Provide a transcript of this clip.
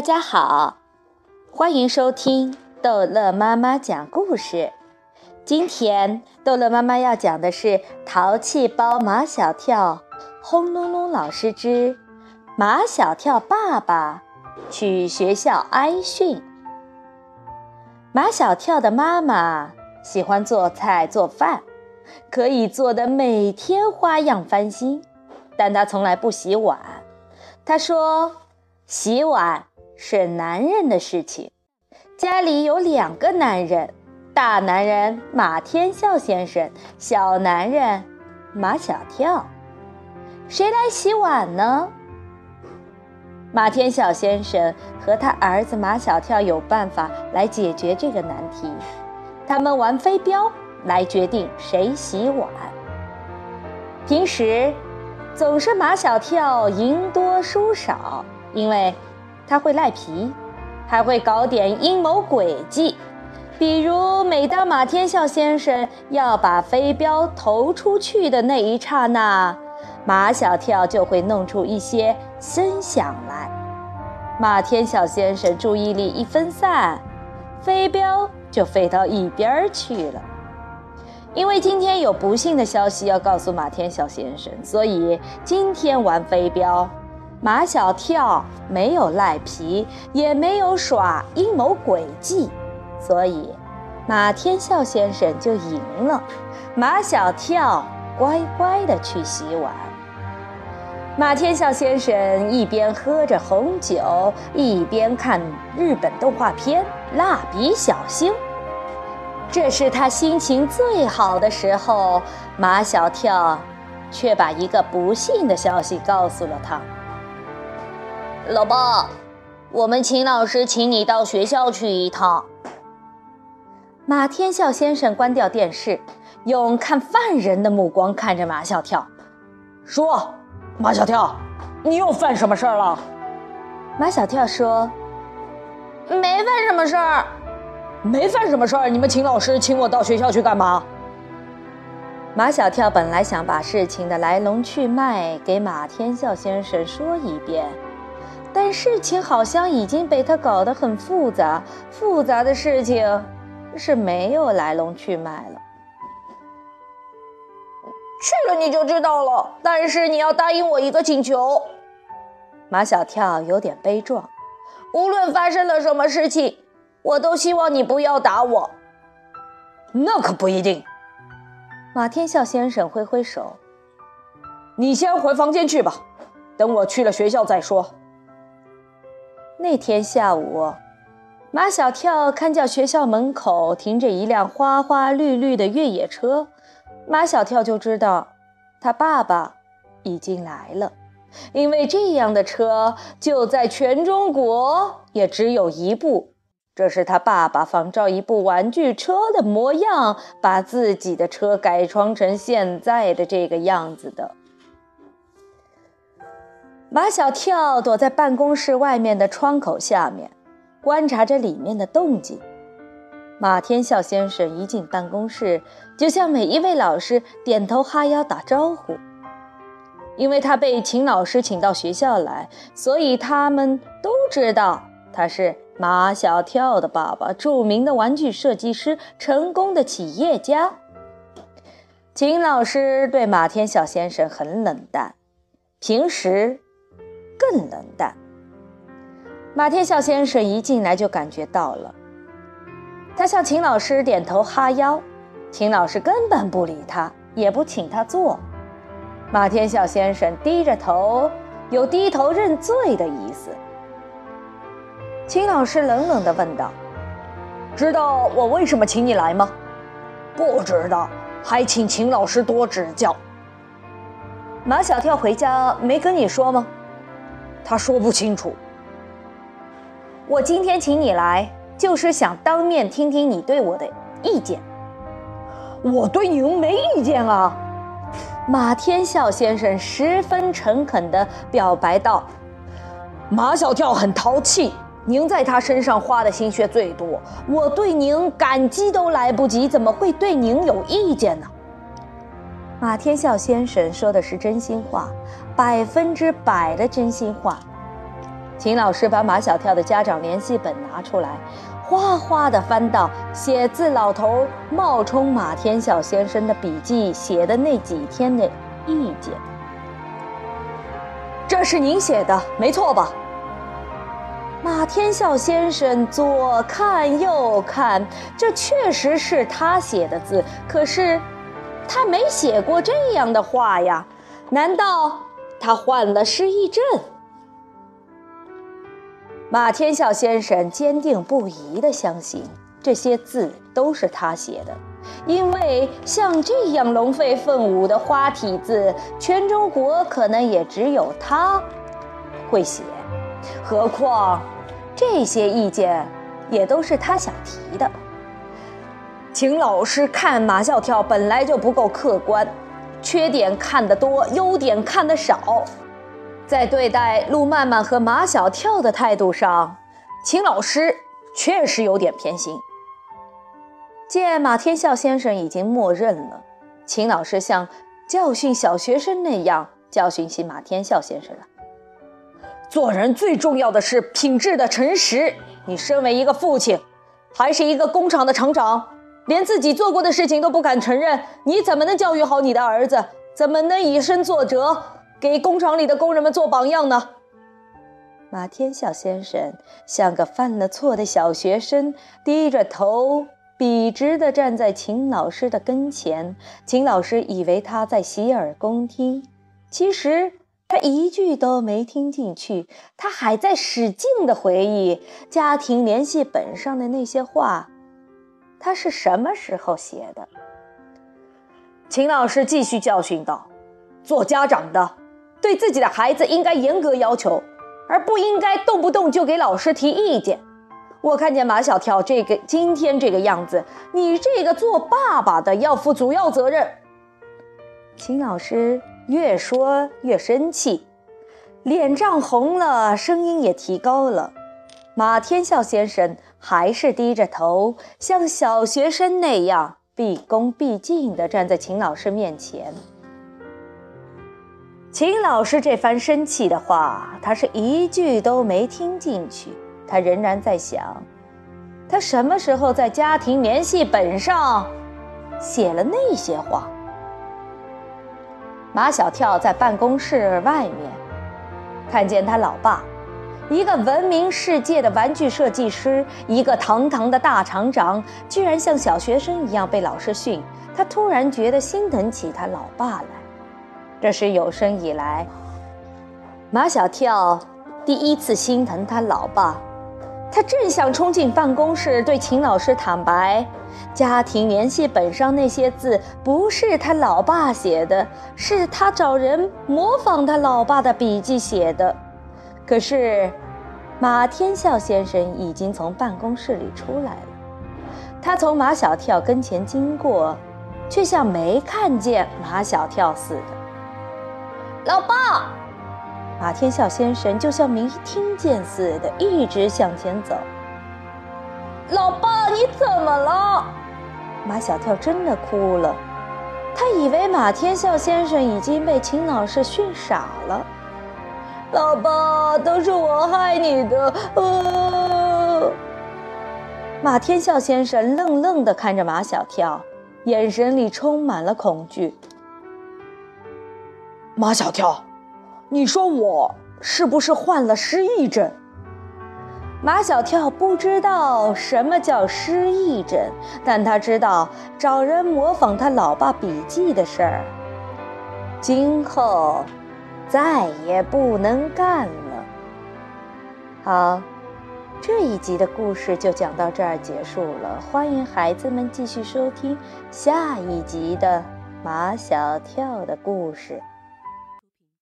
大家好，欢迎收听逗乐妈妈讲故事。今天逗乐妈妈要讲的是《淘气包马小跳》，轰隆隆老师之马小跳爸爸去学校挨训。马小跳的妈妈喜欢做菜做饭，可以做的每天花样翻新，但她从来不洗碗。她说：“洗碗。”是男人的事情。家里有两个男人，大男人马天笑先生，小男人马小跳。谁来洗碗呢？马天笑先生和他儿子马小跳有办法来解决这个难题。他们玩飞镖来决定谁洗碗。平时总是马小跳赢多输少，因为。他会赖皮，还会搞点阴谋诡计，比如每当马天笑先生要把飞镖投出去的那一刹那，马小跳就会弄出一些声响来。马天笑先生注意力一分散，飞镖就飞到一边去了。因为今天有不幸的消息要告诉马天笑先生，所以今天玩飞镖。马小跳没有赖皮，也没有耍阴谋诡计，所以马天笑先生就赢了。马小跳乖乖的去洗碗。马天笑先生一边喝着红酒，一边看日本动画片《蜡笔小新》。这是他心情最好的时候，马小跳却把一个不幸的消息告诉了他。老爸，我们秦老师请你到学校去一趟。马天笑先生关掉电视，用看犯人的目光看着马小跳，说：“马小跳，你又犯什么事儿了？”马小跳说：“没犯什么事儿，没犯什么事儿。你们秦老师请我到学校去干嘛？”马小跳本来想把事情的来龙去脉给马天笑先生说一遍。但事情好像已经被他搞得很复杂，复杂的事情是没有来龙去脉了。去了你就知道了，但是你要答应我一个请求。马小跳有点悲壮，无论发生了什么事情，我都希望你不要打我。那可不一定。马天笑先生挥挥手：“你先回房间去吧，等我去了学校再说。”那天下午，马小跳看见学校门口停着一辆花花绿绿的越野车，马小跳就知道他爸爸已经来了，因为这样的车就在全中国也只有一部。这是他爸爸仿照一部玩具车的模样，把自己的车改装成现在的这个样子的。马小跳躲在办公室外面的窗口下面，观察着里面的动静。马天笑先生一进办公室，就向每一位老师点头哈腰打招呼。因为他被秦老师请到学校来，所以他们都知道他是马小跳的爸爸，著名的玩具设计师，成功的企业家。秦老师对马天笑先生很冷淡，平时。更冷淡。马天笑先生一进来就感觉到了，他向秦老师点头哈腰，秦老师根本不理他，也不请他坐。马天笑先生低着头，有低头认罪的意思。秦老师冷冷地问道：“知道我为什么请你来吗？”“不知道，还请秦老师多指教。”马小跳回家没跟你说吗？他说不清楚。我今天请你来，就是想当面听听你对我的意见。我对您没意见啊！马天笑先生十分诚恳地表白道：“马小跳很淘气，您在他身上花的心血最多，我对您感激都来不及，怎么会对您有意见呢？”马天笑先生说的是真心话，百分之百的真心话。秦老师把马小跳的家长联系本拿出来，哗哗地翻到写字老头冒充马天笑先生的笔记写的那几天的意见。这是您写的，没错吧？马天笑先生左看右看，这确实是他写的字，可是他没写过这样的话呀？难道他患了失忆症？马天笑先生坚定不移地相信这些字都是他写的，因为像这样龙飞凤舞的花体字，全中国可能也只有他会写。何况这些意见也都是他想提的。请老师看马笑跳本来就不够客观，缺点看得多，优点看得少。在对待陆曼曼和马小跳的态度上，秦老师确实有点偏心。见马天笑先生已经默认了，秦老师像教训小学生那样教训起马天笑先生来。做人最重要的是品质的诚实。你身为一个父亲，还是一个工厂的厂长，连自己做过的事情都不敢承认，你怎么能教育好你的儿子？怎么能以身作则？给工厂里的工人们做榜样呢。马天笑先生像个犯了错的小学生，低着头，笔直地站在秦老师的跟前。秦老师以为他在洗耳恭听，其实他一句都没听进去。他还在使劲地回忆家庭联系本上的那些话，他是什么时候写的？秦老师继续教训道：“做家长的。”对自己的孩子应该严格要求，而不应该动不动就给老师提意见。我看见马小跳这个今天这个样子，你这个做爸爸的要负主要责任。秦老师越说越生气，脸涨红了，声音也提高了。马天笑先生还是低着头，像小学生那样毕恭毕敬地站在秦老师面前。秦老师这番生气的话，他是一句都没听进去。他仍然在想，他什么时候在家庭联系本上写了那些话？马小跳在办公室外面看见他老爸，一个闻名世界的玩具设计师，一个堂堂的大厂长，居然像小学生一样被老师训。他突然觉得心疼起他老爸来。这是有生以来，马小跳第一次心疼他老爸。他正想冲进办公室对秦老师坦白，家庭联系本上那些字不是他老爸写的，是他找人模仿他老爸的笔记写的。可是，马天笑先生已经从办公室里出来了。他从马小跳跟前经过，却像没看见马小跳似的。老爸，马天笑先生就像没听见似的，一直向前走。老爸，你怎么了？马小跳真的哭了，他以为马天笑先生已经被秦老师训傻了。老爸，都是我害你的。呃，马天笑先生愣愣地看着马小跳，眼神里充满了恐惧。马小跳，你说我是不是患了失忆症？马小跳不知道什么叫失忆症，但他知道找人模仿他老爸笔记的事儿，今后再也不能干了。好，这一集的故事就讲到这儿结束了。欢迎孩子们继续收听下一集的马小跳的故事。